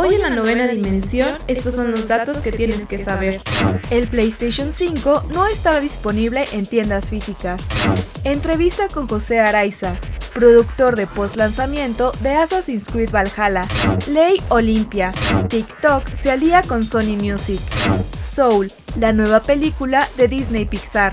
Hoy en la novena dimensión, estos son los datos que tienes que saber. El PlayStation 5 no estará disponible en tiendas físicas. Entrevista con José Araiza, productor de post lanzamiento de Assassin's Creed Valhalla. Ley Olympia. TikTok se alía con Sony Music. Soul, la nueva película de Disney Pixar.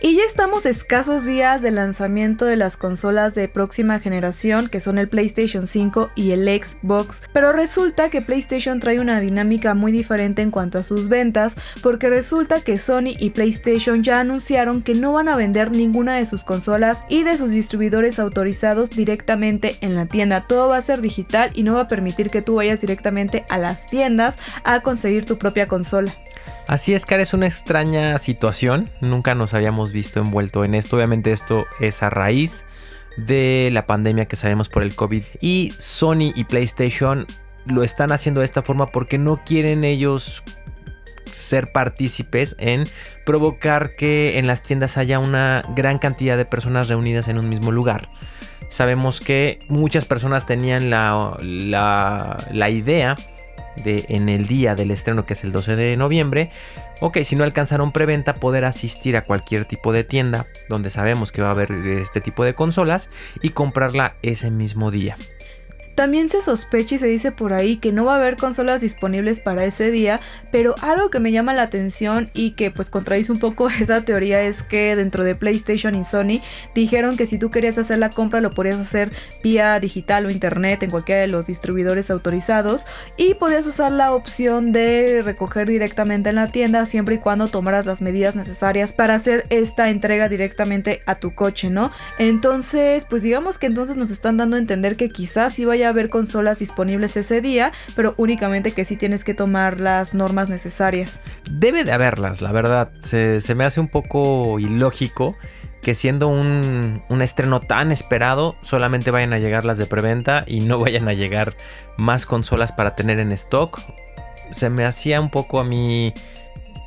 Y ya estamos escasos días del lanzamiento de las consolas de próxima generación, que son el PlayStation 5 y el Xbox, pero resulta que PlayStation trae una dinámica muy diferente en cuanto a sus ventas, porque resulta que Sony y PlayStation ya anunciaron que no van a vender ninguna de sus consolas y de sus distribuidores autorizados directamente en la tienda. Todo va a ser digital y no va a permitir que tú vayas directamente a las tiendas a conseguir tu propia consola. Así es, Car, es una extraña situación. Nunca nos habíamos visto envuelto en esto. Obviamente esto es a raíz de la pandemia que sabemos por el COVID. Y Sony y PlayStation lo están haciendo de esta forma porque no quieren ellos ser partícipes en provocar que en las tiendas haya una gran cantidad de personas reunidas en un mismo lugar. Sabemos que muchas personas tenían la, la, la idea en el día del estreno que es el 12 de noviembre. Ok, si no alcanzaron preventa, poder asistir a cualquier tipo de tienda donde sabemos que va a haber este tipo de consolas y comprarla ese mismo día. También se sospecha y se dice por ahí que no va a haber consolas disponibles para ese día, pero algo que me llama la atención y que pues contradice un poco esa teoría es que dentro de PlayStation y Sony dijeron que si tú querías hacer la compra lo podías hacer vía digital o internet en cualquiera de los distribuidores autorizados y podías usar la opción de recoger directamente en la tienda siempre y cuando tomaras las medidas necesarias para hacer esta entrega directamente a tu coche, ¿no? Entonces, pues digamos que entonces nos están dando a entender que quizás sí vaya haber consolas disponibles ese día, pero únicamente que sí tienes que tomar las normas necesarias. Debe de haberlas, la verdad. Se, me hace un poco ilógico que siendo un, un, estreno tan esperado, solamente vayan a llegar las de preventa y no vayan a llegar más consolas para tener en stock. Se me hacía un poco a mí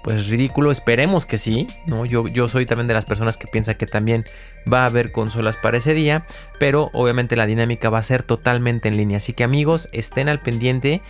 pues ridículo, esperemos que sí, ¿no? Yo, yo soy también de las personas que piensa que también va a haber consolas para ese día, pero obviamente la dinámica va a ser totalmente en línea, así que amigos, estén al pendiente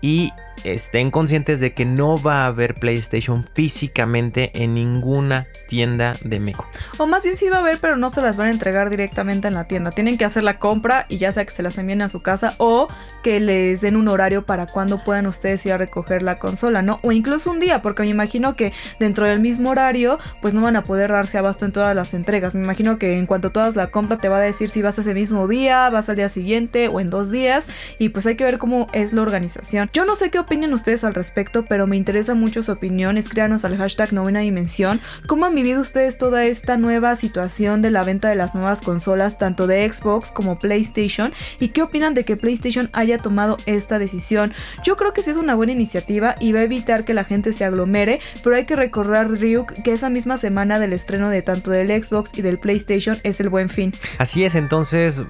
y estén conscientes de que no va a haber PlayStation físicamente en ninguna tienda de México. O más bien sí va a haber, pero no se las van a entregar directamente en la tienda. Tienen que hacer la compra y ya sea que se las envíen a su casa o que les den un horario para cuando puedan ustedes ir a recoger la consola, ¿no? O incluso un día, porque me imagino que dentro del mismo horario, pues no van a poder darse abasto en todas las entregas. Me imagino que en cuanto todas la compra te va a decir si vas ese mismo día, vas al día siguiente o en dos días. Y pues hay que ver cómo es la organización. Yo no sé qué opinen ustedes al respecto, pero me interesa mucho su opinión. Escríbanos al hashtag novena dimensión. ¿Cómo han vivido ustedes toda esta nueva situación de la venta de las nuevas consolas, tanto de Xbox como PlayStation? ¿Y qué opinan de que PlayStation haya tomado esta decisión? Yo creo que sí es una buena iniciativa y va a evitar que la gente se aglomere, pero hay que recordar, Ryuk, que esa misma semana del estreno de tanto del Xbox y del PlayStation es el buen fin. Así es, entonces,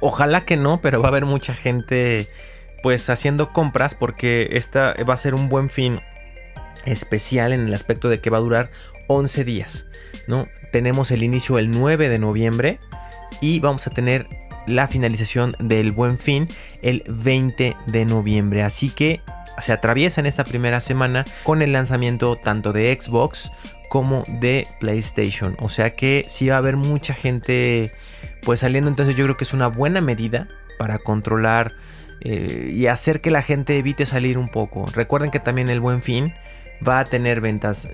ojalá que no, pero va a haber mucha gente pues haciendo compras porque esta va a ser un buen fin especial en el aspecto de que va a durar 11 días, ¿no? Tenemos el inicio el 9 de noviembre y vamos a tener la finalización del buen fin el 20 de noviembre, así que se atraviesa en esta primera semana con el lanzamiento tanto de Xbox como de PlayStation, o sea que sí va a haber mucha gente pues saliendo, entonces yo creo que es una buena medida para controlar eh, y hacer que la gente evite salir un poco. Recuerden que también el buen fin va a tener ventas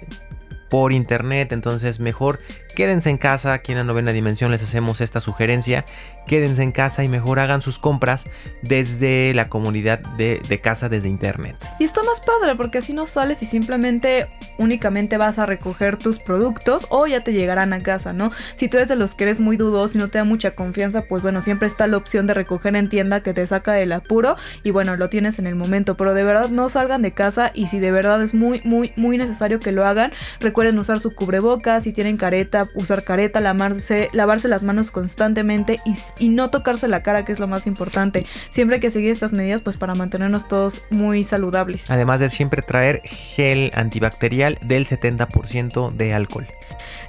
por internet, entonces mejor quédense en casa, aquí en la novena dimensión les hacemos esta sugerencia, quédense en casa y mejor hagan sus compras desde la comunidad de, casa, desde internet. Y está más padre porque así no sales y simplemente únicamente vas a recoger tus productos o ya te llegarán a casa, ¿no? Si tú eres de los que eres muy dudoso y no te da mucha confianza, pues bueno, siempre está la opción de recoger en tienda que te saca del apuro y bueno, lo tienes en el momento, pero de verdad no salgan de casa y si de verdad es muy, muy, muy necesario que lo hagan, recuerden usar su cubrebocas, si tienen careta, usar careta, lavarse, lavarse las manos constantemente y, y no tocarse la cara, que es lo más importante. Siempre hay que seguir estas medidas pues para mantenernos todos muy saludables. Además de siempre traer gel antibacterial del 70% de alcohol.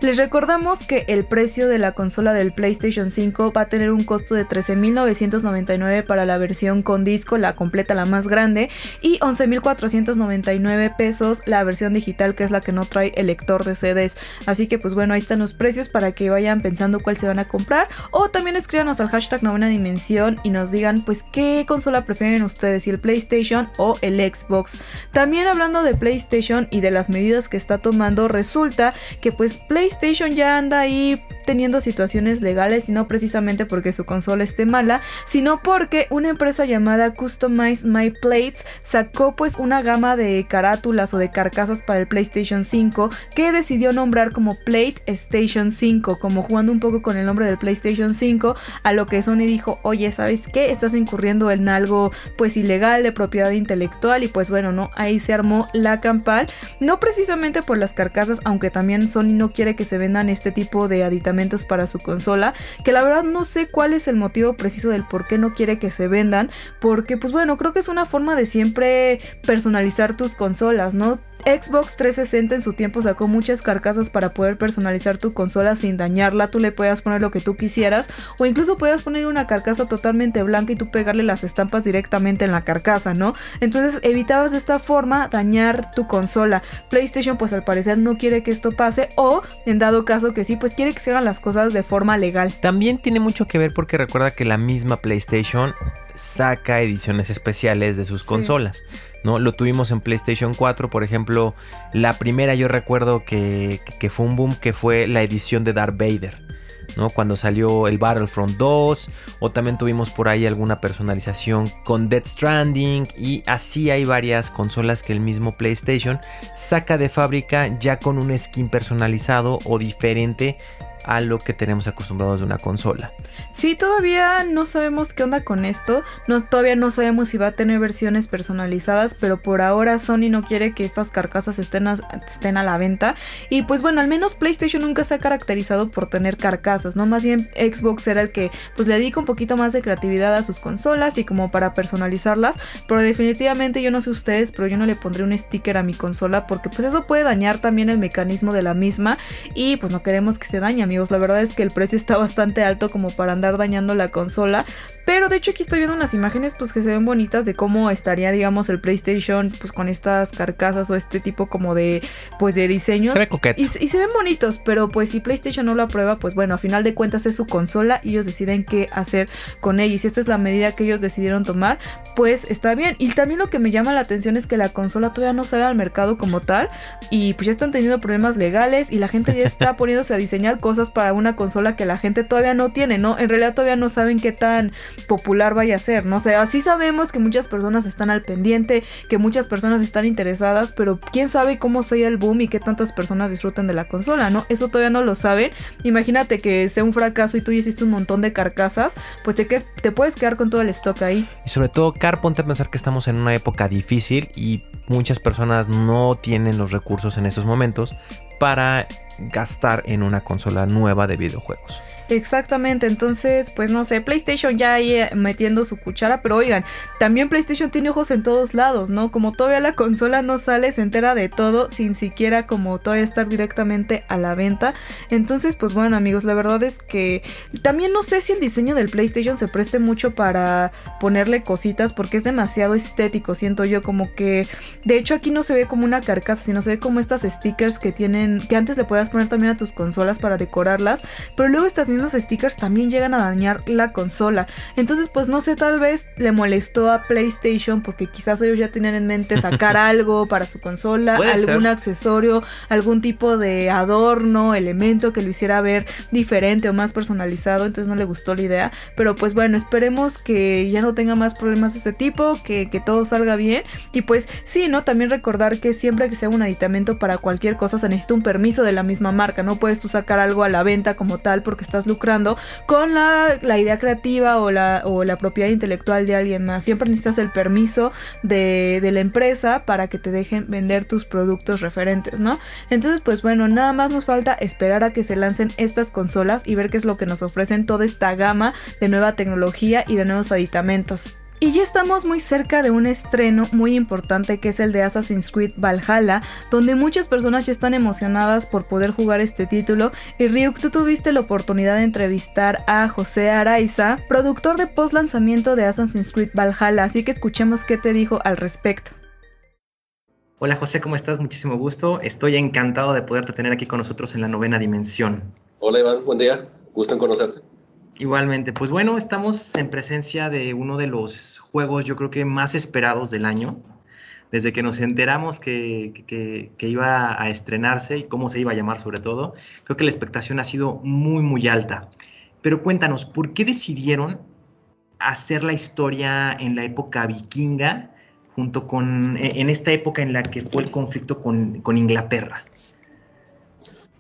Les recordamos que el precio de la consola del PlayStation 5 va a tener un costo de 13.999 para la versión con disco, la completa, la más grande, y 11.499 pesos la versión digital, que es la que no trae el lector de CDs. Así que pues bueno, ahí están los precios para que vayan pensando cuál se van a comprar. O también escríbanos al hashtag novena dimensión y nos digan pues qué consola prefieren ustedes, si el PlayStation o el Xbox. También hablando de PlayStation y de las medidas que está tomando, resulta que pues PlayStation ya anda ahí teniendo situaciones legales y no precisamente porque su consola esté mala, sino porque una empresa llamada Customize My Plates sacó pues una gama de carátulas o de carcasas para el PlayStation 5 que decidió nombrar como Plate Station 5, como jugando un poco con el nombre del PlayStation 5, a lo que Sony dijo, oye, ¿sabes qué? Estás incurriendo en algo pues ilegal de propiedad intelectual y pues bueno, no, ahí se armó la campal, no precisamente por las carcasas, aunque también Sony no quiere que se vendan este tipo de aditamentos para su consola, que la verdad no sé cuál es el motivo preciso del por qué no quiere que se vendan, porque pues bueno, creo que es una forma de siempre personalizar tus consolas, ¿no? Xbox 360 en su tiempo sacó muchas carcasas para poder personalizar tu consola sin dañarla. Tú le puedas poner lo que tú quisieras o incluso puedas poner una carcasa totalmente blanca y tú pegarle las estampas directamente en la carcasa, ¿no? Entonces evitabas de esta forma dañar tu consola. PlayStation pues al parecer no quiere que esto pase o en dado caso que sí, pues quiere que se hagan las cosas de forma legal. También tiene mucho que ver porque recuerda que la misma PlayStation saca ediciones especiales de sus Sí. consolas. ¿no? Lo tuvimos en PlayStation 4, por ejemplo, la primera yo recuerdo que, que fue un boom, que fue la edición de Darth Vader. ¿no? Cuando salió el Battlefront 2, o también tuvimos por ahí alguna personalización con Death Stranding, y así hay varias consolas que el mismo PlayStation saca de fábrica ya con un skin personalizado o diferente a lo que tenemos acostumbrados de una consola. Sí, todavía no sabemos qué onda con esto. Todavía no sabemos si va a tener versiones personalizadas, pero por ahora Sony no quiere que estas carcasas estén a, estén a la venta. Y pues bueno, al menos PlayStation nunca se ha caracterizado por tener carcasas, ¿no? Más bien Xbox era el que pues le dedica un poquito más de creatividad a sus consolas y como para personalizarlas. Pero definitivamente yo no sé ustedes, pero yo no le pondré un sticker a mi consola porque pues eso puede dañar también el mecanismo de la misma. Y pues no queremos que se dañe, amigos. La verdad es que el precio está bastante alto como para andar dañando la consola. Pero de hecho aquí estoy viendo unas imágenes pues que se ven bonitas de cómo estaría digamos el PlayStation pues con estas carcasas o este tipo como de pues de diseños. Se ve coqueto. Y, y se ven bonitos, pero pues si PlayStation no lo aprueba, pues bueno, a final de cuentas es su consola y ellos deciden qué hacer con ella. Y si esta es la medida que ellos decidieron tomar, pues está bien. Y también lo que me llama la atención es que la consola todavía no sale al mercado como tal y pues ya están teniendo problemas legales y la gente ya está poniéndose a diseñar cosas para una consola que la gente todavía no tiene, ¿no? En realidad todavía no saben qué tan popular vaya a ser, ¿no? O sea, sí sabemos que muchas personas están al pendiente, que muchas personas están interesadas, pero quién sabe cómo sea el boom y qué tantas personas disfruten de la consola, ¿no? Eso todavía no lo saben. Imagínate que sea un fracaso y tú hiciste un montón de carcasas, pues te, quedes- te puedes quedar con todo el stock ahí. Y sobre todo, Car, ponte a pensar que estamos en una época difícil y muchas personas no tienen los recursos en estos momentos para gastar en una consola nueva de videojuegos. Exactamente, entonces, pues no sé, PlayStation ya ahí eh, metiendo su cuchara, pero oigan, también PlayStation tiene ojos en todos lados, ¿no? Como todavía la consola no sale, se entera de todo sin siquiera como todavía estar directamente a la venta. Entonces, pues bueno, amigos, la verdad es que también no sé si el diseño del PlayStation se preste mucho para ponerle cositas porque es demasiado estético, siento yo, como que de hecho aquí no se ve como una carcasa, sino se ve como estas stickers que tienen que, antes le podías poner también a tus consolas para decorarlas, pero luego estas mismas stickers también llegan a dañar la consola. Entonces, pues no sé, tal vez le molestó a PlayStation porque quizás ellos ya tenían en mente sacar algo para su consola, algún accesorio, algún tipo de adorno, elemento que lo hiciera ver diferente o más personalizado, entonces no le gustó la idea. Pero pues bueno, esperemos que ya no tenga más problemas de este tipo, que, que todo salga bien. Y pues sí, ¿no? También recordar que siempre que sea un aditamento para cualquier cosa se necesita un permiso de la misma marca, no puedes tú sacar algo a la venta como tal porque estás lucrando con la, idea creativa o la, o la propiedad intelectual de alguien más. Siempre necesitas el permiso de, de la empresa para que te dejen vender tus productos referentes, ¿no? Entonces, pues bueno, nada más nos falta esperar a que se lancen estas consolas y ver qué es lo que nos ofrecen toda esta gama de nueva tecnología y de nuevos aditamentos. Y ya estamos muy cerca de un estreno muy importante que es el de Assassin's Creed Valhalla, donde muchas personas ya están emocionadas por poder jugar este título. Y Ryuk, tú tuviste la oportunidad de entrevistar a José Araiza, productor de post lanzamiento de Assassin's Creed Valhalla, así que escuchemos qué te dijo al respecto. Hola José, ¿cómo estás? Muchísimo gusto. Estoy encantado de poderte tener aquí con nosotros en la novena dimensión. Hola Iván, buen día. Gusto en conocerte. Igualmente, pues bueno, estamos en presencia de uno de los juegos yo creo que más esperados del año, desde que nos enteramos que, que, iba a estrenarse y cómo se iba a llamar sobre todo, creo que la expectación ha sido muy, muy alta. Pero cuéntanos, ¿por qué decidieron hacer la historia en la época vikinga, junto con, en esta época en la que fue el conflicto con, con Inglaterra?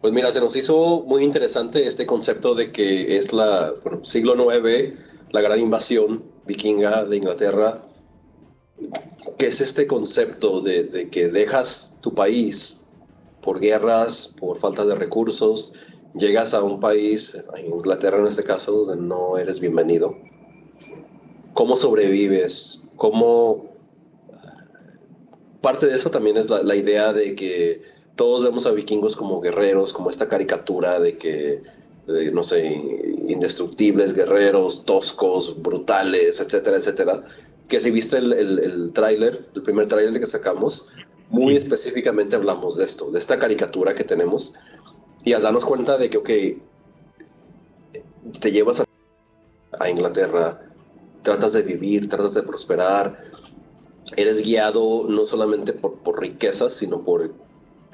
Pues mira, se nos hizo muy interesante este concepto de que es la bueno, siglo IX, la gran invasión vikinga de Inglaterra, que es este concepto de, que dejas tu país por guerras, por falta de recursos, llegas a un país, a Inglaterra en este caso, donde no eres bienvenido. ¿Cómo sobrevives? ¿Cómo... Parte de eso también es la idea de que todos vemos a vikingos como guerreros, como esta caricatura de que, no sé, indestructibles, guerreros, toscos, brutales, etcétera, etcétera. Que si viste el, el, tráiler, el primer tráiler que sacamos, muy específicamente hablamos de esto, de esta caricatura que tenemos, y al darnos cuenta de que, ok, te llevas a, a Inglaterra, tratas de vivir, tratas de prosperar, eres guiado no solamente por, por riquezas, sino por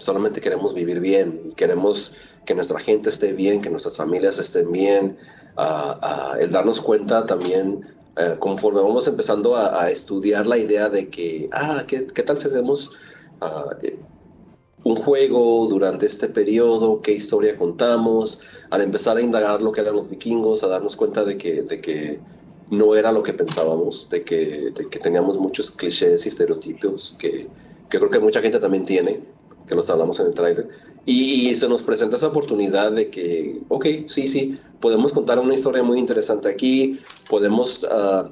solamente queremos vivir bien y queremos que nuestra gente esté bien, que nuestras familias estén bien, el darnos cuenta también, eh, conforme vamos empezando a, estudiar la idea de que, ah, ¿qué, tal si hacemos ah, eh, un juego durante este periodo? ¿Qué historia contamos? Al empezar a indagar lo que eran los vikingos, a darnos cuenta de que, de que no era lo que pensábamos, de que, de que teníamos muchos clichés y estereotipos que, que creo que mucha gente también tiene que los hablamos en el trailer. Y, se nos presenta esa oportunidad de que, ok, sí, sí, podemos contar una historia muy interesante aquí, podemos uh,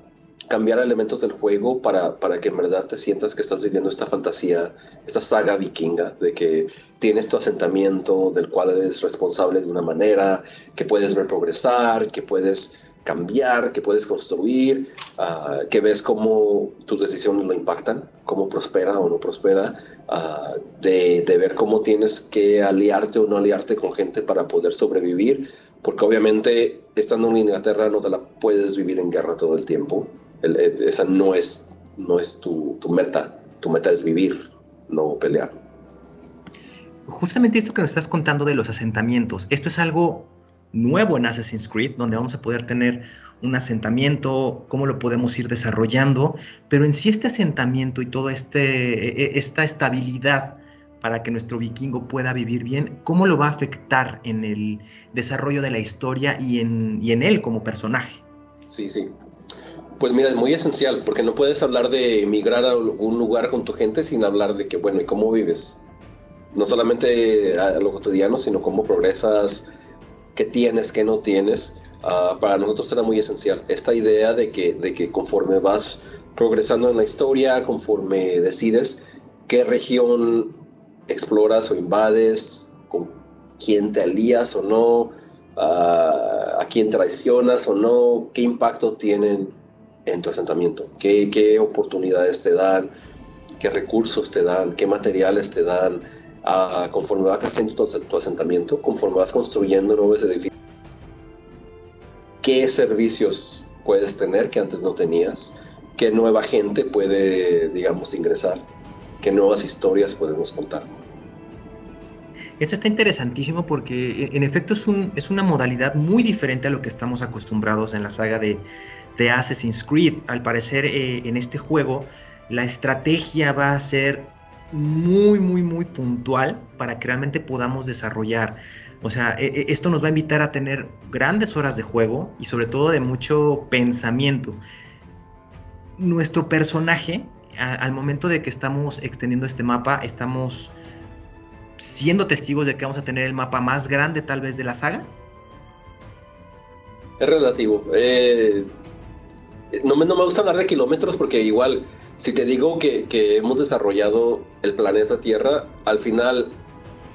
cambiar elementos del juego para, para que en verdad te sientas que estás viviendo esta fantasía, esta saga vikinga, de que tienes tu asentamiento del cual eres responsable de una manera, que puedes ver progresar, que puedes cambiar, que puedes construir, uh, que ves cómo tus decisiones lo impactan, cómo prospera o no prospera, uh, de, de, ver cómo tienes que aliarte o no aliarte con gente para poder sobrevivir, porque obviamente estando en Inglaterra no te la puedes vivir en guerra todo el tiempo, el, esa no es, no es tu, tu meta, tu meta es vivir, no pelear. Justamente esto que nos estás contando de los asentamientos, esto es algo nuevo en Assassin's Creed, donde vamos a poder tener un asentamiento, cómo lo podemos ir desarrollando, pero en sí este asentamiento y toda este, e, e, esta estabilidad para que nuestro vikingo pueda vivir bien, ¿cómo lo va a afectar en el desarrollo de la historia y en, y en él como personaje? Sí, sí. Pues mira, es muy esencial, porque no puedes hablar de emigrar a algún lugar con tu gente sin hablar de que, bueno, ¿y cómo vives? No solamente a lo cotidiano, sino cómo progresas, qué tienes, qué no tienes, ah, para nosotros era muy esencial. Esta idea de que, de que conforme vas progresando en la historia, conforme decides qué región exploras o invades, con quién te alías o no, ah, a quién traicionas o no, qué impacto tienen en tu asentamiento, qué, qué oportunidades te dan, qué recursos te dan, qué materiales te dan, ah, conforme va creciendo tu, tu asentamiento, conforme vas construyendo nuevos edificios, qué servicios puedes tener que antes no tenías, qué nueva gente puede, digamos, ingresar, qué nuevas historias podemos contar. Esto está interesantísimo porque e, en efecto es una modalidad muy diferente a lo que estamos acostumbrados en la saga de, de Assassin's Creed. Al parecer eh, en este juego la estrategia va a ser muy, muy, muy puntual para que realmente podamos desarrollar. O sea, e, e, esto nos va a invitar a tener grandes horas de juego y sobre todo de mucho pensamiento. Nuestro personaje, al momento de que estamos extendiendo este mapa, estamos siendo testigos de que vamos a tener el mapa más grande tal vez de la saga? Es relativo. Eh, no, me, no me gusta hablar de kilómetros porque igual, si te digo que, hemos desarrollado el planeta Tierra, al final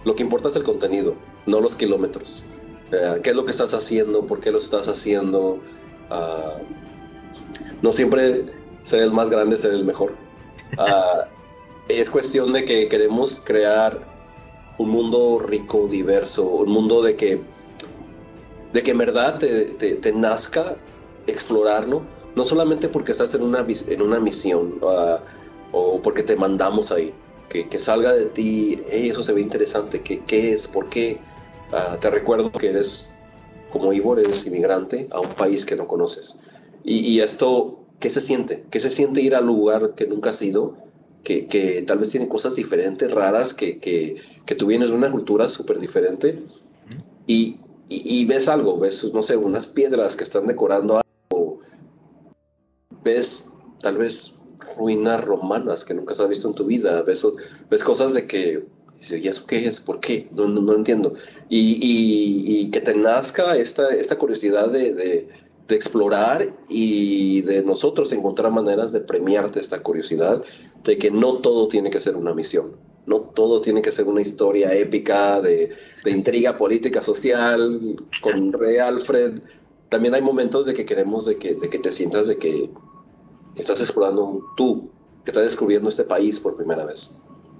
lo que importa es el contenido, no los kilómetros. Eh, ¿Qué es lo que estás haciendo? ¿Por qué lo estás haciendo? Uh, no siempre ser el más grande, ser el mejor. Uh, es cuestión de que queremos crear un mundo rico, diverso, un mundo de que, de que en verdad te, nazca explorarlo, no solamente porque estás en una, en una misión uh, o porque te mandamos ahí, que, que salga de ti, eso se ve interesante, ¿qué, qué es? ¿Por qué? Uh, te recuerdo que eres, como Ivor, eres inmigrante a un país que no conoces. Y, y esto, ¿qué se siente? ¿Qué se siente ir al lugar que nunca has ido? que, tal vez tienen cosas diferentes, raras, que, que, que tú vienes de una cultura súper diferente y, y, ves algo, ves, no sé, unas piedras que están decorando ves tal vez ruinas romanas que nunca has visto en tu vida, ves, ves cosas de que, ¿y eso qué es? ¿Por qué? No, no, no entiendo. Y, y, que te nazca esta, esta curiosidad de de explorar y de nosotros encontrar maneras de premiarte esta curiosidad de que no todo tiene que ser una misión, no todo tiene que ser una historia épica de, de intriga política social con Rey Alfred. También hay momentos de que queremos de que, de que te sientas de que estás explorando tú, que estás descubriendo este país por primera vez.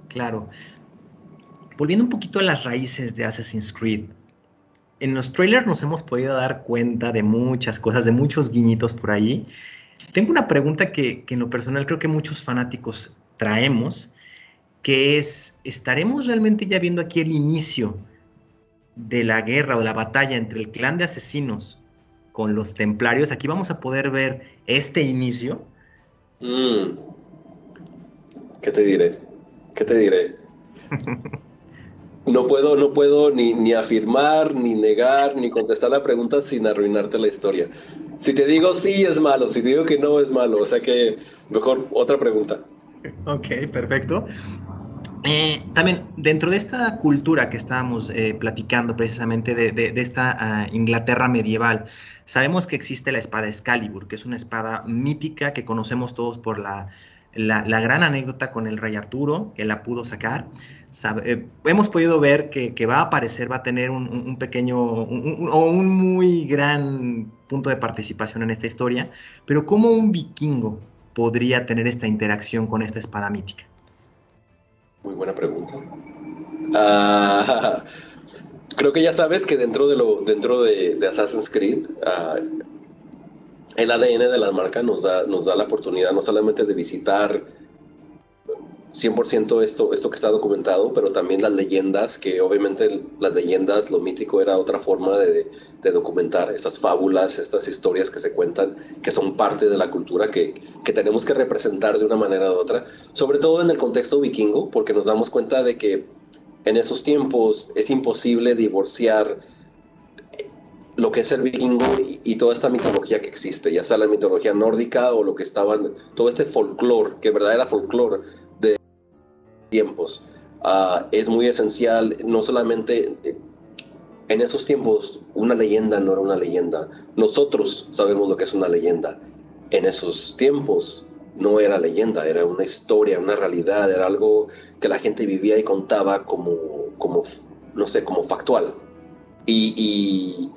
Claro. Volviendo un poquito a las raíces de Assassin's Creed, en los trailers nos hemos podido dar cuenta de muchas cosas, de muchos guiñitos por ahí. Tengo una pregunta que, en lo personal creo que muchos fanáticos traemos, que es, ¿estaremos realmente ya viendo aquí el inicio de la guerra o la batalla entre el clan de asesinos con los templarios? Aquí vamos a poder ver este inicio. Mm. ¿Qué te diré? ¿Qué te diré? No puedo, no puedo ni, ni afirmar, ni negar, ni contestar la pregunta sin arruinarte la historia. Si te digo sí es malo, si te digo que no es malo, o sea que mejor otra pregunta. Ok, perfecto. Eh, también dentro de esta cultura que estábamos eh, platicando precisamente de, esta uh, Inglaterra medieval, sabemos que existe la espada Excalibur, que es una espada mítica que conocemos todos por la, la, la gran anécdota con el rey Arturo, que la pudo sacar. Eh, hemos podido ver que, va a aparecer, va a tener un, pequeño o un, muy gran punto de participación en esta historia, pero ¿cómo un vikingo podría tener esta interacción con esta espada mítica? Muy buena pregunta. Ah, creo que ya sabes que dentro de, lo, dentro de, Assassin's Creed, ah, el ADN de la marca nos da, nos da la oportunidad no solamente de visitar 100% esto, esto que está documentado, pero también las leyendas, que obviamente las leyendas, lo mítico era otra forma de, documentar esas fábulas, estas historias que se cuentan, que son parte de la cultura que, que, tenemos que representar de una manera u otra, sobre todo en el contexto vikingo, porque nos damos cuenta de que en esos tiempos es imposible divorciar lo que es el vikingo y, toda esta mitología que existe, ya sea la mitología nórdica o lo que estaban, todo este folclore, que verdad era folclore tiempos. Uh, es muy esencial, no solamente eh, en esos tiempos una leyenda no era una leyenda, nosotros sabemos lo que es una leyenda. En esos tiempos no era leyenda, era una historia, una realidad, era algo que la gente vivía y contaba como, como no sé, como factual. Y,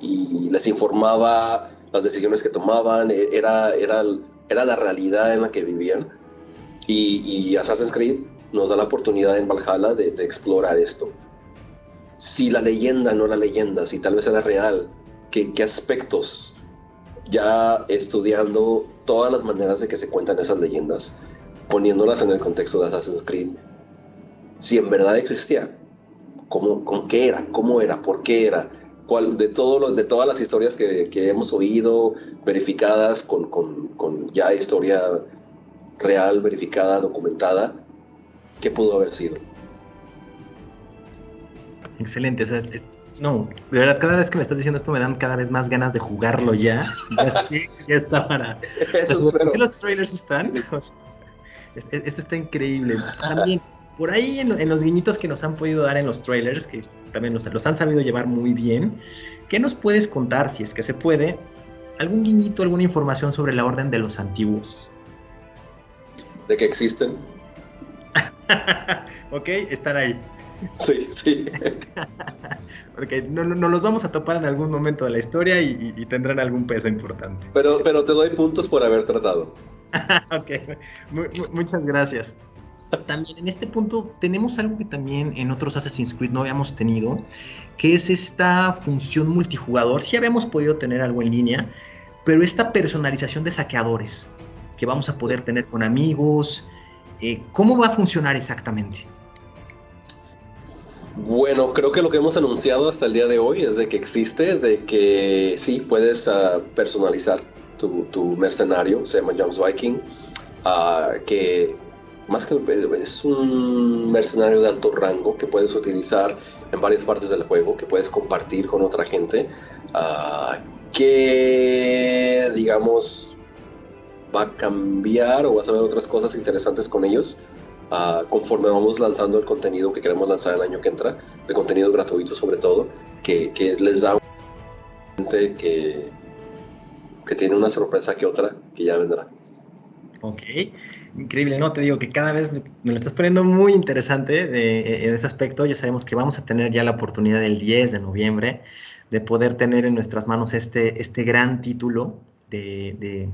les informaba las decisiones que tomaban, era, era, era la realidad en la que vivían. Y, y Assassin's Creed nos da la oportunidad en Valhalla de, explorar esto. Si la leyenda no la leyenda, si tal vez era real, qué, aspectos, ya estudiando todas las maneras de que se cuentan esas leyendas, poniéndolas en el contexto de Assassin's Creed, si en verdad existía, cómo, con qué era, cómo era, por qué era, cuál, de, todas las historias que, hemos oído, verificadas con, ya historia real, verificada, documentada, qué pudo haber sido. Excelente, o sea, es, no, de verdad, cada vez que me estás diciendo esto me dan cada vez más ganas de jugarlo ya. Ya, sí, ya está para. Eso espero. ¿Sí los trailers están? Este, este está increíble. También, por ahí en, en, los guiñitos que nos han podido dar en los trailers, que también los, los han sabido llevar muy bien, ¿qué nos puedes contar, si es que se puede, algún guiñito, alguna información sobre la orden de los antiguos? ¿De que existen? ok, están ahí. Sí, sí. Porque no, no, no, los vamos a topar en algún momento de la historia y, y, y tendrán algún peso importante. Pero, pero te doy puntos por haber tratado. ok, muchas gracias. También en este punto tenemos algo que también en otros Assassin's Creed no habíamos tenido, que es esta función multijugador. Sí habíamos podido tener algo en línea, pero esta personalización de saqueadores que vamos a poder tener con amigos, eh, ¿cómo va a funcionar exactamente? Bueno, creo que lo que hemos anunciado hasta el día de hoy es de que existe, de que sí, puedes uh, personalizar tu, mercenario, se llama James Viking, uh, que más que es un mercenario de alto rango que puedes utilizar en varias partes del juego, que puedes compartir con otra gente, uh, que digamos va a cambiar o vas a ver otras cosas interesantes con ellos. Uh, conforme vamos lanzando el contenido que queremos lanzar el año que entra, el contenido gratuito sobre todo, que, que les da un que, que tiene una sorpresa que otra que ya vendrá. Ok, increíble, ¿no? Te digo que cada vez me, lo estás poniendo muy interesante de, en este aspecto. Ya sabemos que vamos a tener ya la oportunidad el 10 de noviembre de poder tener en nuestras manos este, este gran título de,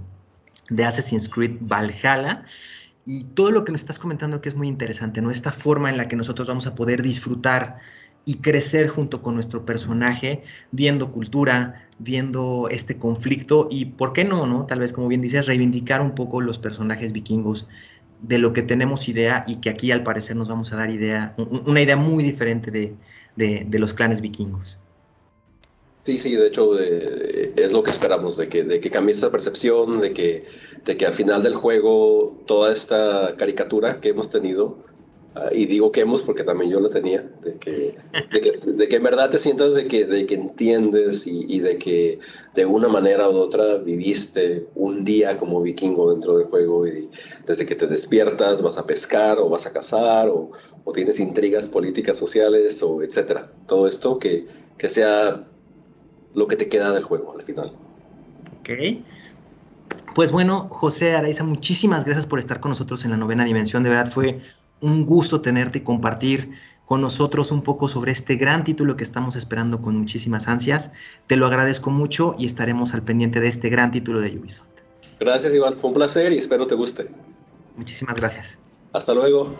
de Assassin's Creed Valhalla y todo lo que nos estás comentando que es muy interesante, ¿no? Esta forma en la que nosotros vamos a poder disfrutar y crecer junto con nuestro personaje, viendo cultura, viendo este conflicto y, ¿por qué no, no? Tal vez, como bien dices, reivindicar un poco los personajes vikingos de lo que tenemos idea y que aquí al parecer nos vamos a dar idea, una idea muy diferente de, de, de los clanes vikingos. Sí, sí, de hecho eh, es lo que esperamos, de que, de que cambie esta percepción, de que, de que al final del juego toda esta caricatura que hemos tenido, uh, y digo que hemos porque también yo la tenía, de que, de que, de que en verdad te sientas de que, de que entiendes y, y, de que de una manera u otra viviste un día como vikingo dentro del juego y desde que te despiertas vas a pescar o vas a cazar o, o tienes intrigas políticas, sociales o etcétera. Todo esto que, que sea lo que te queda del juego al final. Ok. Pues bueno, José Araiza, muchísimas gracias por estar con nosotros en la novena dimensión. De verdad fue un gusto tenerte y compartir con nosotros un poco sobre este gran título que estamos esperando con muchísimas ansias. Te lo agradezco mucho y estaremos al pendiente de este gran título de Ubisoft. Gracias, Iván. Fue un placer y espero te guste. Muchísimas gracias. Hasta luego.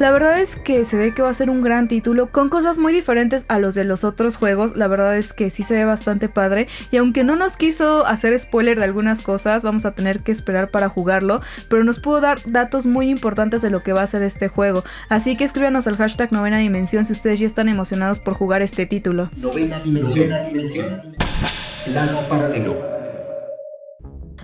La verdad es que se ve que va a ser un gran título con cosas muy diferentes a los de los otros juegos. La verdad es que sí se ve bastante padre. Y aunque no nos quiso hacer spoiler de algunas cosas, vamos a tener que esperar para jugarlo. Pero nos pudo dar datos muy importantes de lo que va a ser este juego. Así que escríbanos al hashtag novena dimensión si ustedes ya están emocionados por jugar este título. Novena dimensión. Novena dimensión. Plano paralelo.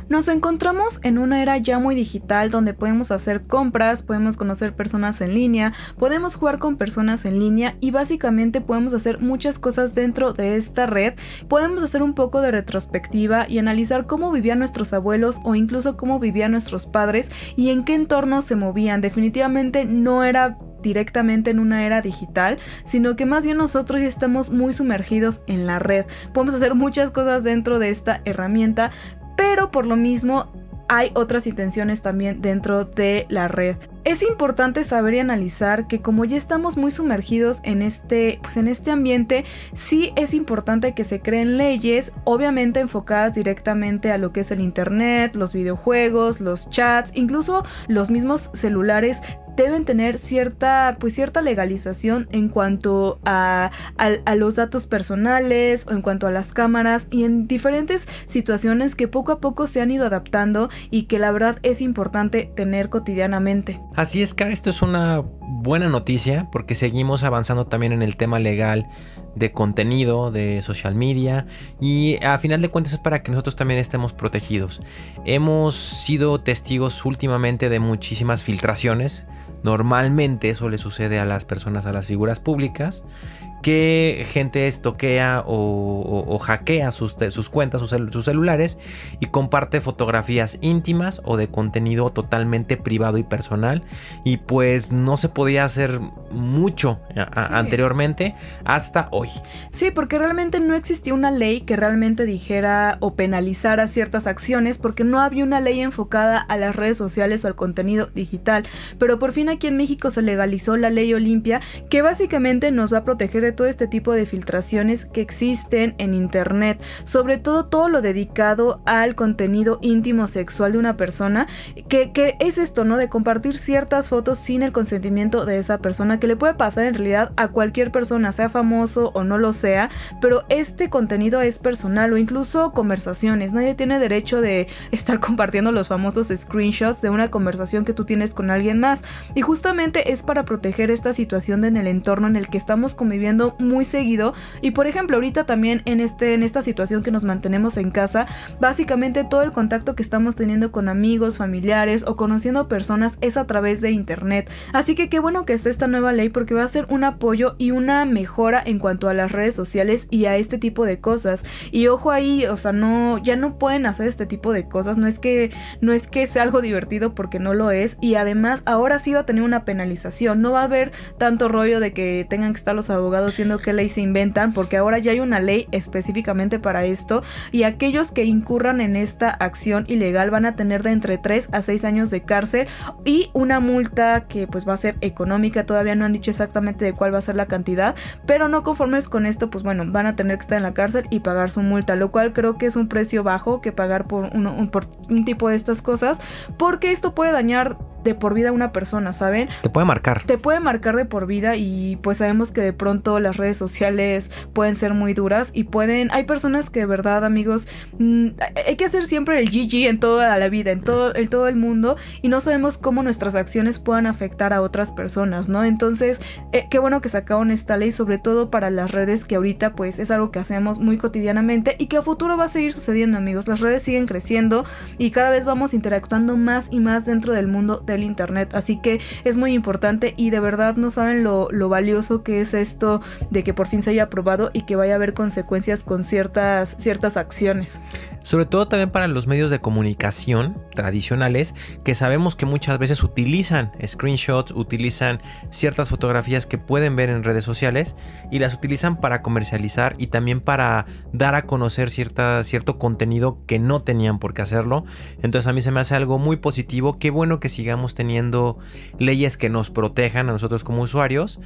Nos encontramos en una era ya muy digital donde podemos hacer compras, podemos conocer personas en línea, podemos jugar con personas en línea y básicamente podemos hacer muchas cosas dentro de esta red. Podemos hacer un poco de retrospectiva y analizar cómo vivían nuestros abuelos o incluso cómo vivían nuestros padres y en qué entornos se movían. Definitivamente no era directamente en una era digital, sino que más bien nosotros estamos muy sumergidos en la red. Podemos hacer muchas cosas dentro de esta herramienta, pero por lo mismo hay otras intenciones también dentro de la red. Es importante saber y analizar que como ya estamos muy sumergidos en este, pues en este ambiente, sí es importante que se creen leyes, obviamente enfocadas directamente a lo que es el internet, los videojuegos, los chats, incluso los mismos celulares deben tener cierta, pues cierta legalización en cuanto a, a, los datos personales o en cuanto a las cámaras y en diferentes situaciones que poco a poco se han ido adaptando y que la verdad es importante tener cotidianamente. Así es, Cara, esto es una buena noticia porque seguimos avanzando también en el tema legal de contenido, de social media y a final de cuentas es para que nosotros también estemos protegidos. Hemos sido testigos últimamente de muchísimas filtraciones Normalmente eso le sucede a las personas, a las figuras públicas, que gente estoquea o, hackea sus, sus cuentas, sus, sus, celulares y comparte fotografías íntimas o de contenido totalmente privado y personal. Y pues no se podía hacer mucho anteriormente hasta hoy. Sí, porque realmente no existía una ley que realmente dijera o penalizara ciertas acciones porque no había una ley enfocada a las redes sociales o al contenido digital. Pero por fin aquí en México se legalizó la ley Olimpia que básicamente nos va a proteger de todo este tipo de filtraciones que existen en internet, sobre todo todo lo dedicado al contenido íntimo sexual de una persona, que, que es esto, ¿no? De compartir ciertas fotos sin el consentimiento de esa persona, que le puede pasar en realidad a cualquier persona, sea famoso o no lo sea, pero este contenido es personal o incluso conversaciones. Nadie tiene derecho de estar compartiendo los famosos screenshots de una conversación que tú tienes con alguien más. Y justamente es para proteger esta situación en el entorno en el que estamos conviviendo muy seguido. Y por ejemplo, ahorita también en, este, en esta situación que nos mantenemos en casa, básicamente todo el contacto que estamos teniendo con amigos, familiares o conociendo personas es a través de internet. Así que qué bueno que esté esta nueva ley porque va a ser un apoyo y una mejora en cuanto a las redes sociales y a este tipo de cosas. Y ojo ahí, o sea, no, ya no pueden hacer este tipo de cosas. No es que, no es que sea algo divertido porque no lo es. Y además, ahora sí va a tener una penalización. No va a haber tanto rollo de que tengan que estar los abogados viendo qué ley se inventan, porque ahora ya hay una ley específicamente para esto y aquellos que incurran en esta acción ilegal van a tener de entre 3 a 6 años de cárcel y una multa que pues va a ser económica, todavía no han dicho exactamente de cuál va a ser la cantidad, pero no conformes con esto, pues bueno, van a tener que estar en la cárcel y pagar su multa, lo cual creo que es un precio bajo que pagar por, un, por un tipo de estas cosas, porque esto puede dañar de por vida a una persona, ¿saben? Te puede marcar. Te puede marcar de por vida y pues sabemos que de pronto las redes sociales pueden ser muy duras y pueden, hay personas que de verdad amigos, mm, hay que hacer siempre el GG en toda la vida, en todo, en todo el mundo y no sabemos cómo nuestras acciones puedan afectar a otras personas, ¿no? Entonces, eh, qué bueno que sacaron esta ley, sobre todo para las redes que ahorita pues es algo que hacemos muy cotidianamente y que a futuro va a seguir sucediendo amigos, las redes siguen creciendo y cada vez vamos interactuando más y más dentro del mundo del internet, así que es muy importante y de verdad no saben lo, lo valioso que es esto de que por fin se haya aprobado y que vaya a haber consecuencias con ciertas, ciertas acciones. Sobre todo también para los medios de comunicación tradicionales que sabemos que muchas veces utilizan screenshots, utilizan ciertas fotografías que pueden ver en redes sociales y las utilizan para comercializar y también para dar a conocer cierta, cierto contenido que no tenían por qué hacerlo. Entonces a mí se me hace algo muy positivo. Qué bueno que sigamos teniendo leyes que nos protejan a nosotros como usuarios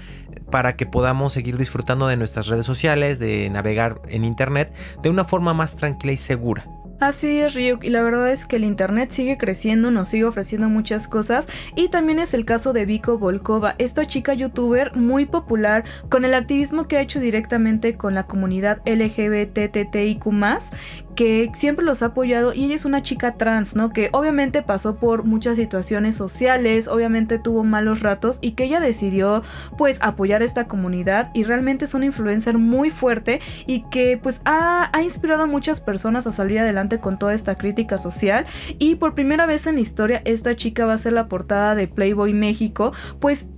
para que podamos seguir disfrutando de nuestras redes sociales, de navegar en internet de una forma más tranquila y segura. Así es, Ryuk, y la verdad es que el internet sigue creciendo, nos sigue ofreciendo muchas cosas, y también es el caso de Viko Volkova, esta chica youtuber muy popular con el activismo que ha hecho directamente con la comunidad LGBTTIQ, que siempre los ha apoyado y ella es una chica trans, ¿no? Que obviamente pasó por muchas situaciones sociales, obviamente tuvo malos ratos y que ella decidió pues apoyar a esta comunidad y realmente es una influencer muy fuerte y que pues ha, ha inspirado a muchas personas a salir adelante con toda esta crítica social y por primera vez en la historia esta chica va a ser la portada de Playboy México, pues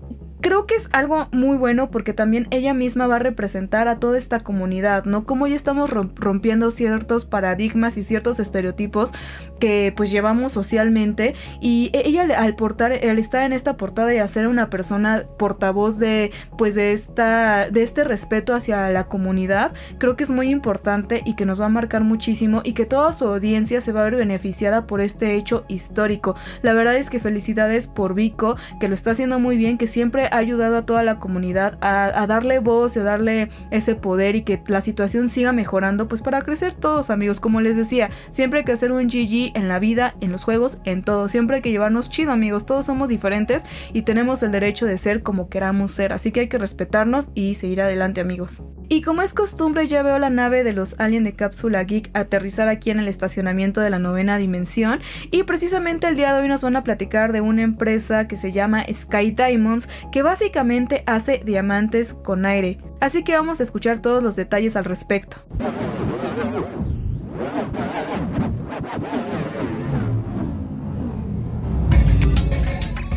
creo que es algo muy bueno porque también ella misma va a representar a toda esta comunidad, ¿no? Como ya estamos rompiendo ciertos paradigmas y ciertos estereotipos que pues llevamos socialmente y e, ella al portar al estar en esta portada y hacer una persona portavoz de pues de esta de este respeto hacia la comunidad creo que es muy importante y que nos va a marcar muchísimo y que toda su audiencia se va a ver beneficiada por este hecho histórico la verdad es que felicidades por Vico que lo está haciendo muy bien que siempre ha ayudado a toda la comunidad a, darle voz y a darle ese poder y que la situación siga mejorando pues para crecer todos amigos. Como les decía siempre hay que hacer un GG en la vida en los juegos en todo. Siempre hay que llevarnos chido amigos. Todos somos diferentes y tenemos el derecho de ser como queramos ser. Así que hay que respetarnos y seguir adelante amigos. Y como es costumbre ya veo la nave de los Alien de Cápsula Geek aterrizar aquí en el estacionamiento de la novena dimensión. Y precisamente el día de hoy nos van a platicar de una empresa que se llama Sky Diamonds que básicamente hace diamantes con aire. Así que vamos a escuchar todos los detalles al respecto.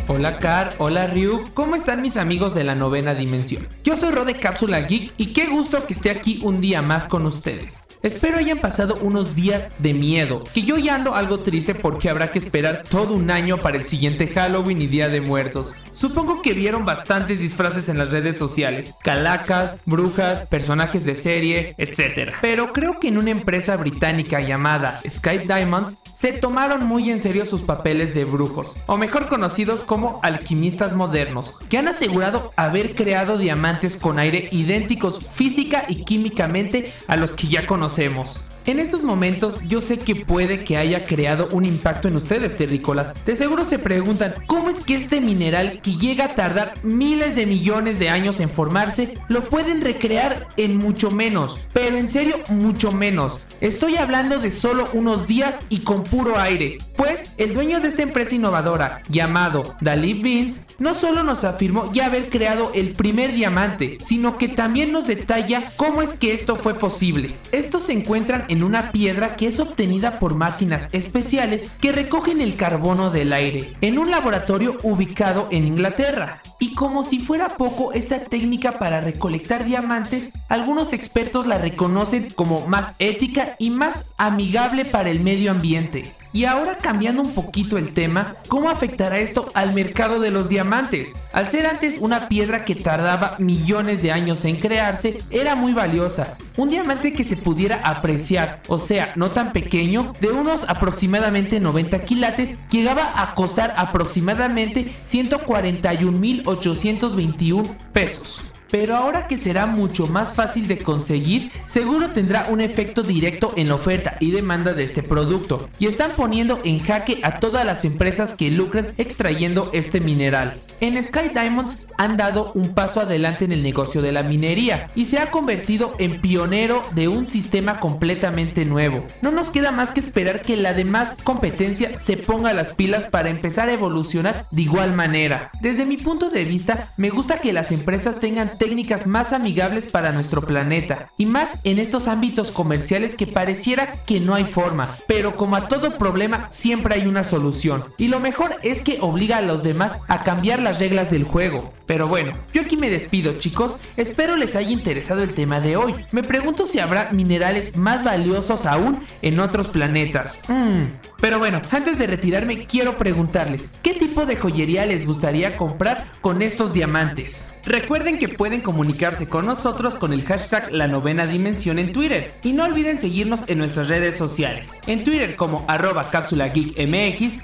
Hola Car, hola Ryu, ¿cómo están mis amigos de la novena dimensión? Yo soy Rode Cápsula Geek y qué gusto que esté aquí un día más con ustedes. Espero hayan pasado unos días de miedo, que yo ya ando algo triste porque habrá que esperar todo un año para el siguiente Halloween y Día de Muertos. Supongo que vieron bastantes disfraces en las redes sociales, calacas, brujas, personajes de serie, etc. Pero creo que en una empresa británica llamada Sky Diamonds se tomaron muy en serio sus papeles de brujos, o mejor conocidos como alquimistas modernos, que han asegurado haber creado diamantes con aire idénticos física y químicamente a los que ya conocemos en estos momentos yo sé que puede que haya creado un impacto en ustedes, terrícolas. De seguro se preguntan, ¿cómo es que este mineral que llega a tardar miles de millones de años en formarse, lo pueden recrear en mucho menos? Pero en serio, mucho menos. Estoy hablando de solo unos días y con puro aire. Pues el dueño de esta empresa innovadora, llamado Dalí Beans, no solo nos afirmó ya haber creado el primer diamante, sino que también nos detalla cómo es que esto fue posible. Estos se encuentran en una piedra que es obtenida por máquinas especiales que recogen el carbono del aire, en un laboratorio ubicado en Inglaterra. Y como si fuera poco esta técnica para recolectar diamantes, algunos expertos la reconocen como más ética y más amigable para el medio ambiente. Y ahora cambiando un poquito el tema, ¿cómo afectará esto al mercado de los diamantes? Al ser antes una piedra que tardaba millones de años en crearse, era muy valiosa. Un diamante que se pudiera apreciar, o sea, no tan pequeño, de unos aproximadamente 90 quilates, llegaba a costar aproximadamente 141.821 pesos pero ahora que será mucho más fácil de conseguir, seguro tendrá un efecto directo en la oferta y demanda de este producto, y están poniendo en jaque a todas las empresas que lucran extrayendo este mineral. En Sky Diamonds han dado un paso adelante en el negocio de la minería y se ha convertido en pionero de un sistema completamente nuevo. No nos queda más que esperar que la demás competencia se ponga las pilas para empezar a evolucionar de igual manera. Desde mi punto de vista, me gusta que las empresas tengan técnicas más amigables para nuestro planeta y más en estos ámbitos comerciales que pareciera que no hay forma, pero como a todo problema siempre hay una solución y lo mejor es que obliga a los demás a cambiar las reglas del juego. Pero bueno, yo aquí me despido chicos, espero les haya interesado el tema de hoy. Me pregunto si habrá minerales más valiosos aún en otros planetas. Hmm, pero bueno, antes de retirarme quiero preguntarles, ¿qué tipo de joyería les gustaría comprar con estos diamantes? Recuerden que pueden comunicarse con nosotros con el hashtag La Novena Dimensión en Twitter y no olviden seguirnos en nuestras redes sociales, en Twitter como arroba cápsula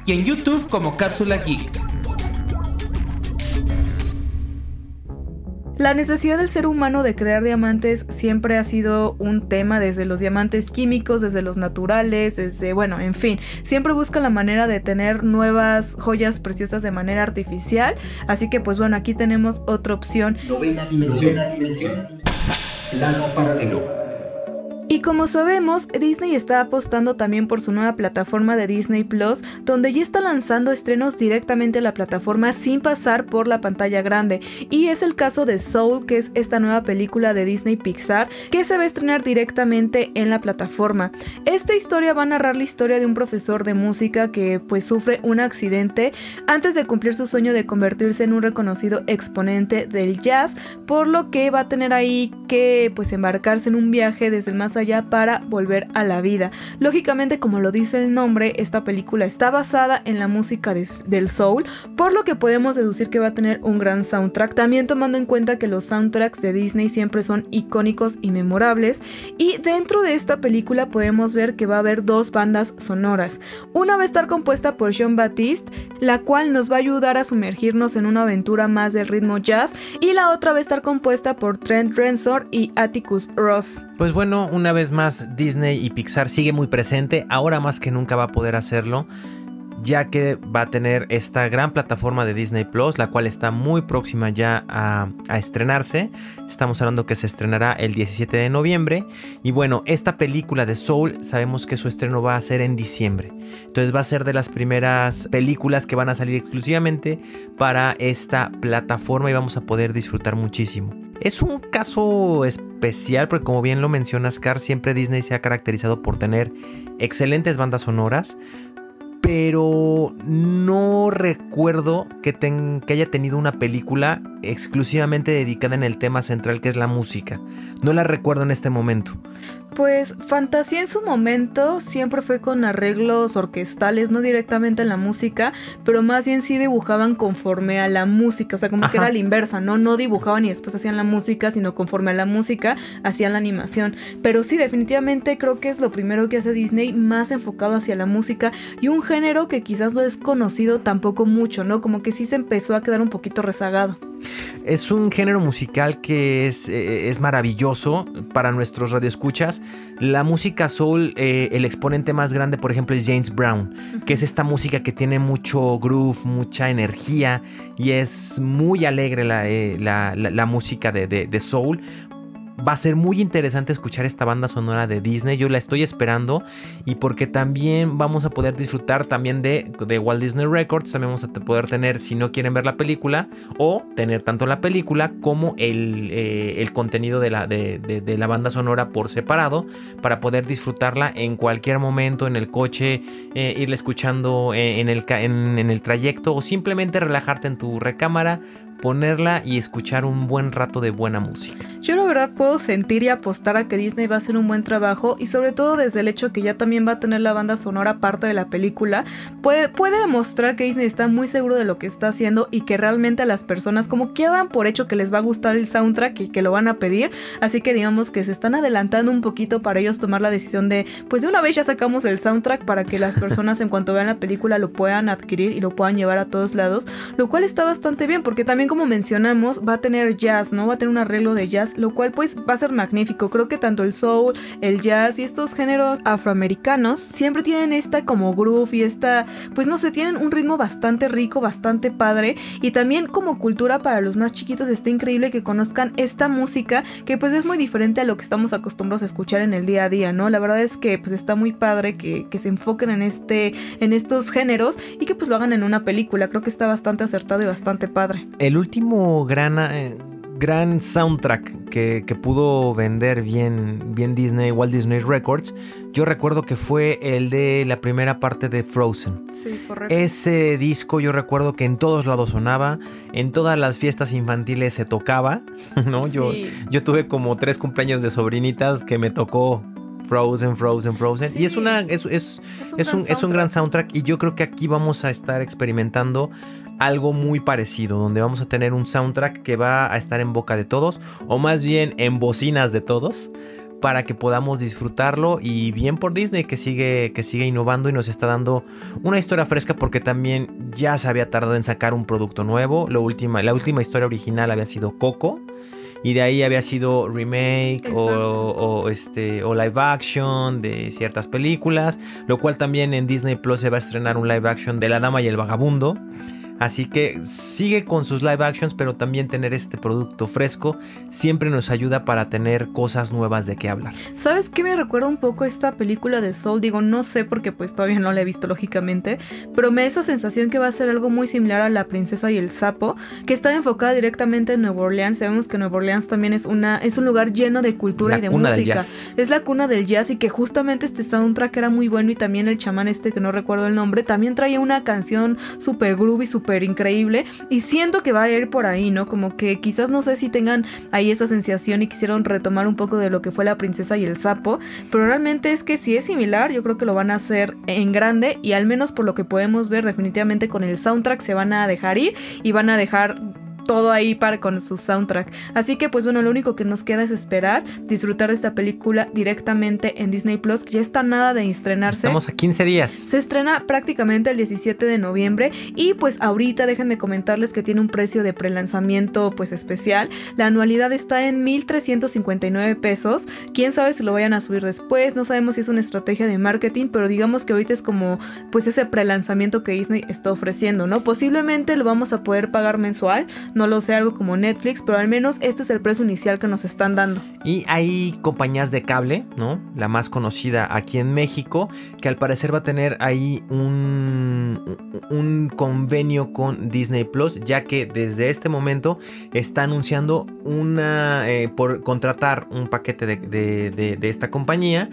y en YouTube como cápsula geek. La necesidad del ser humano de crear diamantes siempre ha sido un tema desde los diamantes químicos, desde los naturales, desde, bueno, en fin, siempre busca la manera de tener nuevas joyas preciosas de manera artificial, así que pues bueno, aquí tenemos otra opción. Novena dimensión, dimensión. Plano paralelo. Y como sabemos, Disney está apostando también por su nueva plataforma de Disney Plus, donde ya está lanzando estrenos directamente a la plataforma sin pasar por la pantalla grande. Y es el caso de Soul, que es esta nueva película de Disney Pixar, que se va a estrenar directamente en la plataforma. Esta historia va a narrar la historia de un profesor de música que pues sufre un accidente antes de cumplir su sueño de convertirse en un reconocido exponente del jazz, por lo que va a tener ahí que pues embarcarse en un viaje desde el más allá allá para volver a la vida. Lógicamente, como lo dice el nombre, esta película está basada en la música de- del soul, por lo que podemos deducir que va a tener un gran soundtrack, también tomando en cuenta que los soundtracks de Disney siempre son icónicos y memorables. Y dentro de esta película podemos ver que va a haber dos bandas sonoras. Una va a estar compuesta por Jean Baptiste, la cual nos va a ayudar a sumergirnos en una aventura más del ritmo jazz, y la otra va a estar compuesta por Trent Reznor y Atticus Ross. Pues bueno, una vez más Disney y Pixar sigue muy presente, ahora más que nunca va a poder hacerlo, ya que va a tener esta gran plataforma de Disney Plus, la cual está muy próxima ya a, estrenarse. Estamos hablando que se estrenará el 17 de noviembre. Y bueno, esta película de Soul sabemos que su estreno va a ser en diciembre. Entonces va a ser de las primeras películas que van a salir exclusivamente para esta plataforma y vamos a poder disfrutar muchísimo. Es un caso especial porque como bien lo mencionas, Car, siempre Disney se ha caracterizado por tener excelentes bandas sonoras, pero no recuerdo que, ten- que haya tenido una película exclusivamente dedicada en el tema central que es la música. No la recuerdo en este momento. Pues Fantasía en su momento siempre fue con arreglos orquestales, no directamente en la música, pero más bien sí dibujaban conforme a la música, o sea, como que era la inversa, ¿no? No dibujaban y después hacían la música, sino conforme a la música hacían la animación. Pero sí, definitivamente creo que es lo primero que hace Disney más enfocado hacia la música y un género que quizás no es conocido tampoco mucho, ¿no? Como que sí se empezó a quedar un poquito rezagado. Es un género musical que es, eh, es maravilloso para nuestros radioescuchas. La música soul, eh, el exponente más grande, por ejemplo, es James Brown, que es esta música que tiene mucho groove, mucha energía y es muy alegre la, eh, la- la- la música de, de- de soul. Va a ser muy interesante escuchar esta banda sonora de Disney. Yo la estoy esperando. Y porque también vamos a poder disfrutar también de, de Walt Disney Records. También vamos a poder tener, si no quieren ver la película, o tener tanto la película como el, eh, el contenido de la, de, de- la banda sonora por separado. Para poder disfrutarla en cualquier momento, en el coche, eh, irla escuchando eh, en, el, en el trayecto. O simplemente relajarte en tu recámara, ponerla y escuchar un buen rato de buena música. Yo la verdad puedo sentir y apostar a que Disney va a hacer un buen trabajo y sobre todo desde el hecho que ya también va a tener la banda sonora parte de la película, puede, puede demostrar que Disney está muy seguro de lo que está haciendo y que realmente a las personas como que dan por hecho que les va a gustar el soundtrack y que lo van a pedir, así que digamos que se están adelantando un poquito para ellos tomar la decisión de pues de una vez ya sacamos el soundtrack para que las personas en cuanto vean la película lo puedan adquirir y lo puedan llevar a todos lados, lo cual está bastante bien porque también como mencionamos va a tener jazz, ¿no? Va a tener un arreglo de jazz, lo cual pues va a ser magnífico. Creo que tanto el soul, el jazz y estos géneros afroamericanos siempre tienen esta como groove y esta, pues no sé, tienen un ritmo bastante rico, bastante padre y también como cultura para los más chiquitos está increíble que conozcan esta música que pues es muy diferente a lo que estamos acostumbrados a escuchar en el día a día, ¿no? La verdad es que pues está muy padre que, se enfoquen en este, en estos géneros y que pues lo hagan en una película. Creo que está bastante acertado y bastante padre. El último gran, eh, gran soundtrack que, que pudo vender bien, bien Disney, Walt Disney Records, yo recuerdo que fue el de la primera parte de Frozen. Sí, correcto. Ese disco yo recuerdo que en todos lados sonaba, en todas las fiestas infantiles se tocaba, ¿no? Yo, tuve como tres cumpleaños de sobrinitas que me tocó Frozen, Frozen, Frozen. Y es una, es, es, Es un, es un, es un gran soundtrack y yo creo que aquí vamos a estar experimentando algo muy parecido, donde vamos a tener un soundtrack que va a estar en boca de todos, o más bien en bocinas de todos, para que podamos disfrutarlo y bien por Disney que sigue, que sigue innovando y nos está dando una historia fresca porque también ya se había tardado en sacar un producto nuevo. Lo última, la última historia original había sido Coco. Y de ahí había sido remake o, este, o live action de ciertas películas. Lo cual también en Disney Plus se va a estrenar un live action de La Dama y el Vagabundo. Así que sigue con sus live actions, pero también tener este producto fresco siempre nos ayuda para tener cosas nuevas de qué hablar. ¿Sabes qué me recuerda un poco esta película de Soul? Digo, no sé porque pues todavía no la he visto lógicamente, pero me da esa sensación que va a ser algo muy similar a La princesa y el sapo, que está enfocada directamente en Nueva Orleans. Sabemos que Nueva Orleans también es una es un lugar lleno de cultura La y de cuna del música. jazz. Es la cuna del jazz y que justamente este soundtrack era muy bueno y también el chamán este que no recuerdo el nombre también traía una canción super groovy, super increíble y siento que va a ir por ahí, ¿no? Como que quizás no sé si tengan ahí esa sensación y quisieron retomar un poco de lo que fue la princesa y el sapo, pero realmente es que si es similar, yo creo que lo van a hacer en grande y al menos por lo que podemos ver definitivamente con el soundtrack se van a dejar ir y van a dejar todo ahí para con su soundtrack. Así que pues bueno, lo único que nos queda es esperar, disfrutar de esta película directamente en Disney Plus, que ya está nada de estrenarse. Estamos a 15 días. Se estrena prácticamente el 17 de noviembre y pues ahorita déjenme comentarles que tiene un precio de prelanzamiento pues especial. La anualidad está en 1359 pesos. Quién sabe si lo vayan a subir después, no sabemos si es una estrategia de marketing, pero digamos que ahorita es como pues ese prelanzamiento que Disney está ofreciendo, ¿no? Posiblemente lo vamos a poder pagar mensual, no lo sé, algo como Netflix, pero al menos este es el precio inicial que nos están dando. Y hay compañías de cable, ¿no? La más conocida aquí en México, que al parecer va a tener ahí un, convenio con Disney Plus, ya que desde este momento está anunciando una eh, por contratar un paquete de esta compañía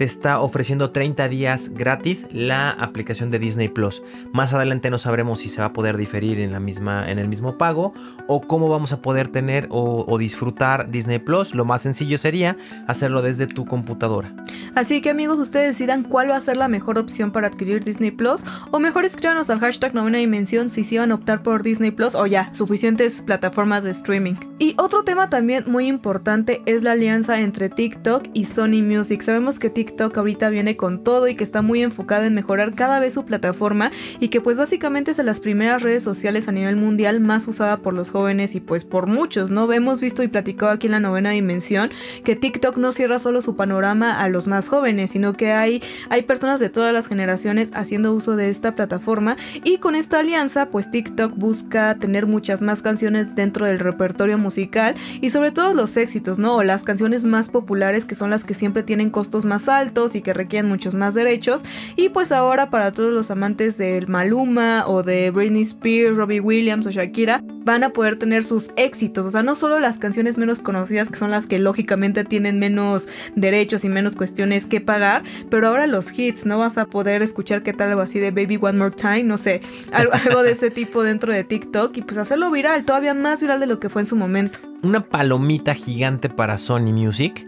te está ofreciendo 30 días gratis la aplicación de Disney Plus. Más adelante no sabremos si se va a poder diferir en, la misma, en el mismo pago o cómo vamos a poder tener o, o disfrutar Disney Plus. Lo más sencillo sería hacerlo desde tu computadora. Así que amigos, ustedes decidan cuál va a ser la mejor opción para adquirir Disney Plus o mejor escríbanos al hashtag novena dimensión si se iban a optar por Disney Plus o ya, suficientes plataformas de streaming. Y otro tema también muy importante es la alianza entre TikTok y Sony Music. Sabemos que TikTok TikTok ahorita viene con todo y que está muy enfocado en mejorar cada vez su plataforma y que pues básicamente es de las primeras redes sociales a nivel mundial más usada por los jóvenes y pues por muchos, ¿no? Hemos visto y platicado aquí en la novena dimensión que TikTok no cierra solo su panorama a los más jóvenes, sino que hay, hay personas de todas las generaciones haciendo uso de esta plataforma y con esta alianza pues TikTok busca tener muchas más canciones dentro del repertorio musical y sobre todo los éxitos, ¿no? O las canciones más populares que son las que siempre tienen costos más altos y que requieren muchos más derechos. Y pues ahora para todos los amantes del Maluma o de Britney Spears, Robbie Williams o Shakira, van a poder tener sus éxitos. O sea, no solo las canciones menos conocidas, que son las que lógicamente tienen menos derechos y menos cuestiones que pagar, pero ahora los hits, ¿no? Vas a poder escuchar qué tal algo así de Baby One More Time, no sé, algo, algo de ese tipo dentro de TikTok y pues hacerlo viral, todavía más viral de lo que fue en su momento. Una palomita gigante para Sony Music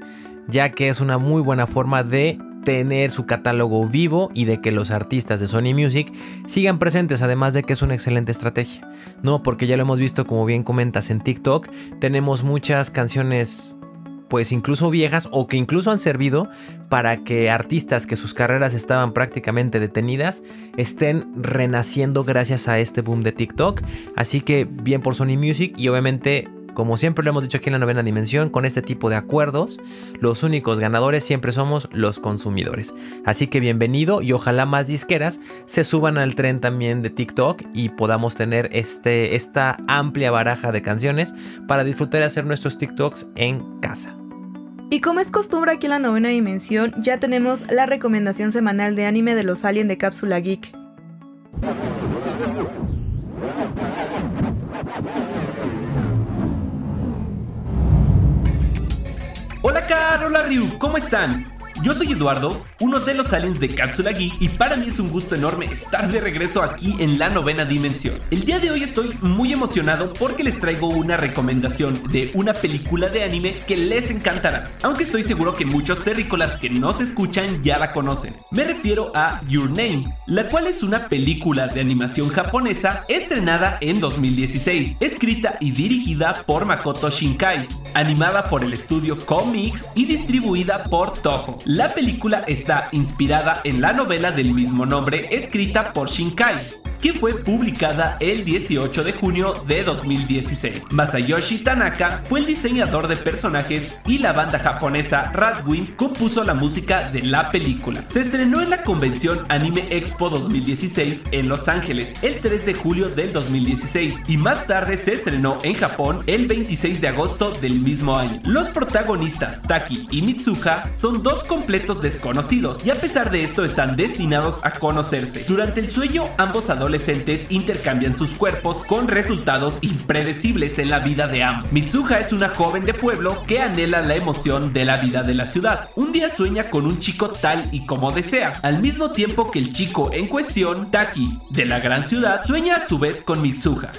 ya que es una muy buena forma de tener su catálogo vivo y de que los artistas de Sony Music sigan presentes, además de que es una excelente estrategia, ¿no? Porque ya lo hemos visto, como bien comentas en TikTok, tenemos muchas canciones pues incluso viejas o que incluso han servido para que artistas que sus carreras estaban prácticamente detenidas estén renaciendo gracias a este boom de TikTok. Así que bien por Sony Music y obviamente como siempre lo hemos dicho aquí en la novena dimensión, con este tipo de acuerdos, los únicos ganadores siempre somos los consumidores. Así que bienvenido y ojalá más disqueras se suban al tren también de TikTok y podamos tener este, esta amplia baraja de canciones para disfrutar y hacer nuestros TikToks en casa. Y como es costumbre aquí en la novena dimensión, ya tenemos la recomendación semanal de anime de los Alien de Cápsula Geek. Hola Ryu, ¿cómo están? Yo soy Eduardo, uno de los aliens de Cápsula Geek y para mí es un gusto enorme estar de regreso aquí en la novena dimensión. El día de hoy estoy muy emocionado porque les traigo una recomendación de una película de anime que les encantará, aunque estoy seguro que muchos terrícolas que no se escuchan ya la conocen. Me refiero a Your Name, la cual es una película de animación japonesa estrenada en 2016, escrita y dirigida por Makoto Shinkai, animada por el estudio Comics y distribuida por Toho. La película está inspirada en la novela del mismo nombre escrita por Shinkai, que fue publicada el 18 de junio de 2016. Masayoshi Tanaka fue el diseñador de personajes y la banda japonesa Radwimp compuso la música de la película. Se estrenó en la convención Anime Expo 2016 en Los Ángeles el 3 de julio del 2016 y más tarde se estrenó en Japón el 26 de agosto del mismo año. Los protagonistas Taki y Mitsuha son dos completos desconocidos y a pesar de esto están destinados a conocerse. Durante el sueño ambos adolescentes adolescentes intercambian sus cuerpos con resultados impredecibles en la vida de ambos. Mitsuha es una joven de pueblo que anhela la emoción de la vida de la ciudad. Un día sueña con un chico tal y como desea, al mismo tiempo que el chico en cuestión, Taki, de la gran ciudad, sueña a su vez con Mitsuha,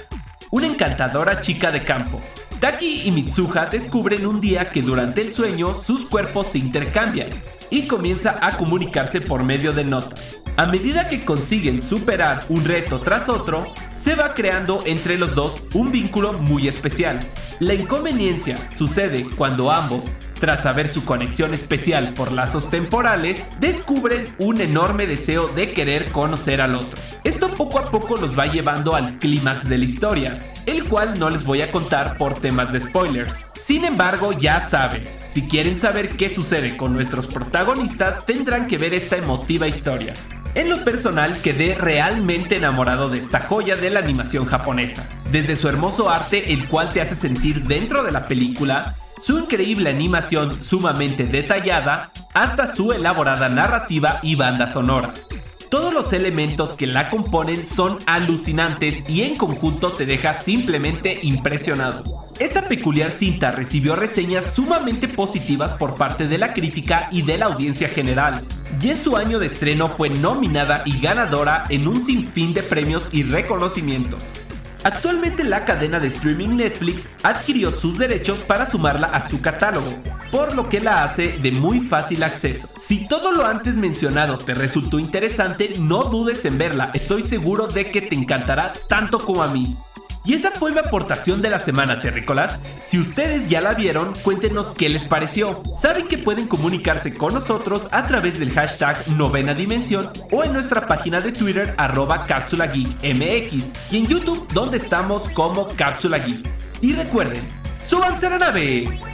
una encantadora chica de campo. Taki y Mitsuha descubren un día que durante el sueño sus cuerpos se intercambian y comienza a comunicarse por medio de notas. A medida que consiguen superar un reto tras otro, se va creando entre los dos un vínculo muy especial. La inconveniencia sucede cuando ambos, tras saber su conexión especial por lazos temporales, descubren un enorme deseo de querer conocer al otro. Esto poco a poco los va llevando al clímax de la historia, el cual no les voy a contar por temas de spoilers. Sin embargo, ya saben, si quieren saber qué sucede con nuestros protagonistas, tendrán que ver esta emotiva historia. En lo personal quedé realmente enamorado de esta joya de la animación japonesa. Desde su hermoso arte, el cual te hace sentir dentro de la película, su increíble animación sumamente detallada, hasta su elaborada narrativa y banda sonora. Todos los elementos que la componen son alucinantes y en conjunto te deja simplemente impresionado. Esta peculiar cinta recibió reseñas sumamente positivas por parte de la crítica y de la audiencia general, y en su año de estreno fue nominada y ganadora en un sinfín de premios y reconocimientos. Actualmente la cadena de streaming Netflix adquirió sus derechos para sumarla a su catálogo, por lo que la hace de muy fácil acceso. Si todo lo antes mencionado te resultó interesante, no dudes en verla, estoy seguro de que te encantará tanto como a mí. Y esa fue mi aportación de la semana, terrícolas. Si ustedes ya la vieron, cuéntenos qué les pareció. Saben que pueden comunicarse con nosotros a través del hashtag novena dimensión o en nuestra página de Twitter arroba cápsula geek mx y en YouTube donde estamos como cápsula geek. Y recuerden, ¡súbanse a la nave!